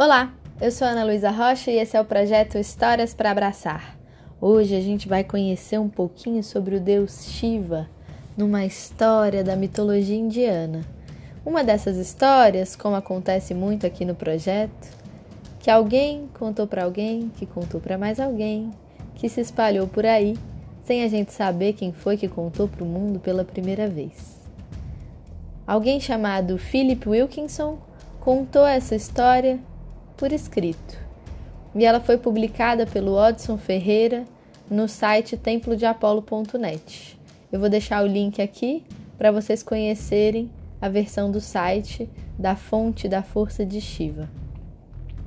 Olá, eu sou Ana Luísa Rocha e esse é o projeto Histórias para Abraçar. Hoje a gente vai conhecer um pouquinho sobre o deus Shiva numa história da mitologia indiana. Uma dessas histórias, como acontece muito aqui no projeto, que alguém contou para alguém, que contou para mais alguém, que se espalhou por aí, sem a gente saber quem foi que contou para o mundo pela primeira vez. Alguém chamado Philip Wilkinson contou essa história por escrito. E ela foi publicada pelo Odson Ferreira no site templodeapolo.net. Eu vou deixar o link aqui para vocês conhecerem a versão do site da fonte da força de Shiva.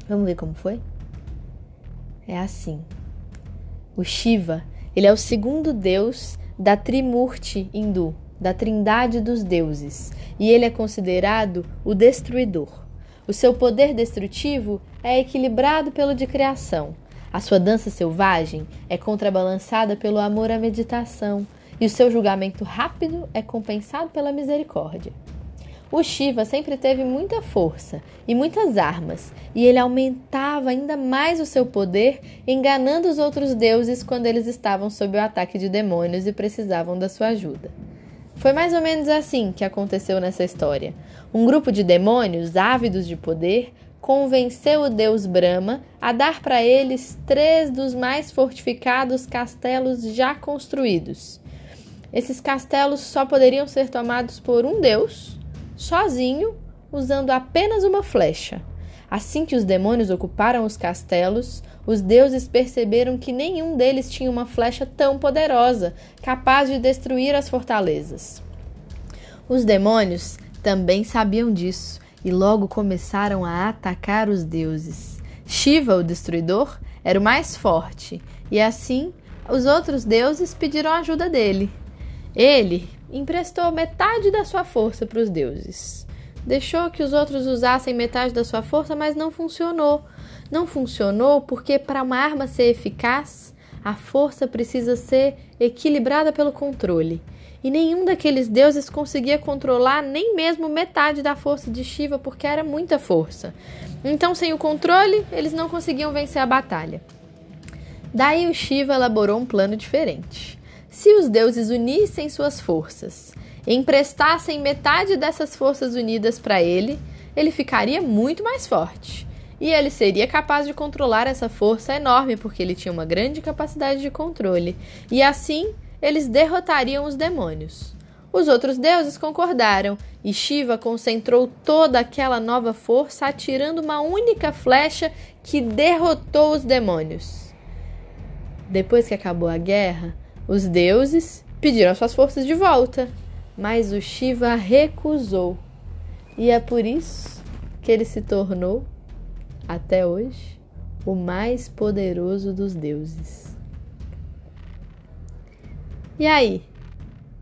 Vamos ver como foi? É assim. O Shiva, ele é o segundo deus da Trimurti hindu, da Trindade dos deuses, e ele é considerado o destruidor. O seu poder destrutivo é equilibrado pelo de criação. A sua dança selvagem é contrabalançada pelo amor à meditação, e o seu julgamento rápido é compensado pela misericórdia. O Shiva sempre teve muita força e muitas armas, e ele aumentava ainda mais o seu poder, enganando os outros deuses quando eles estavam sob o ataque de demônios e precisavam da sua ajuda. Foi mais ou menos assim que aconteceu nessa história. Um grupo de demônios, ávidos de poder, convenceu o deus Brahma a dar para eles três dos mais fortificados castelos já construídos. Esses castelos só poderiam ser tomados por um deus, sozinho, usando apenas uma flecha. Assim que os demônios ocuparam os castelos, os deuses perceberam que nenhum deles tinha uma flecha tão poderosa, capaz de destruir as fortalezas. Os demônios também sabiam disso e logo começaram a atacar os deuses. Shiva, o destruidor, era o mais forte, e assim os outros deuses pediram ajuda dele. Ele emprestou metade da sua força para os deuses. Deixou que os outros usassem metade da sua força, mas não funcionou. Não funcionou porque, para uma arma ser eficaz, a força precisa ser equilibrada pelo controle. E nenhum daqueles deuses conseguia controlar nem mesmo metade da força de Shiva, porque era muita força. Então, sem o controle, eles não conseguiam vencer a batalha. Daí o Shiva elaborou um plano diferente. Se os deuses unissem suas forças emprestassem metade dessas forças unidas para ele, ele ficaria muito mais forte. E ele seria capaz de controlar essa força enorme, porque ele tinha uma grande capacidade de controle. E assim, eles derrotariam os demônios. Os outros deuses concordaram, e Shiva concentrou toda aquela nova força atirando uma única flecha que derrotou os demônios. Depois que acabou a guerra, os deuses pediram suas forças de volta mas o Shiva recusou. E é por isso que ele se tornou, até hoje, o mais poderoso dos deuses. E aí,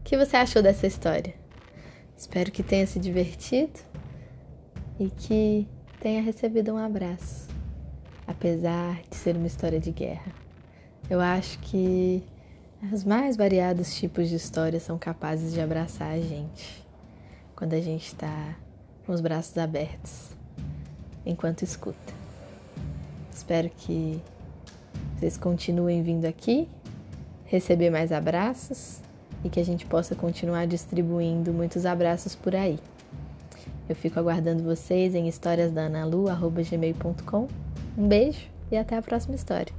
o que você achou dessa história? Espero que tenha se divertido e que tenha recebido um abraço, apesar de ser uma história de guerra. Eu acho que os mais variados tipos de histórias são capazes de abraçar a gente quando a gente está com os braços abertos enquanto escuta. Espero que vocês continuem vindo aqui, receber mais abraços e que a gente possa continuar distribuindo muitos abraços por aí. Eu fico aguardando vocês em historiasdanalu.gmail.com. Um beijo e até a próxima história.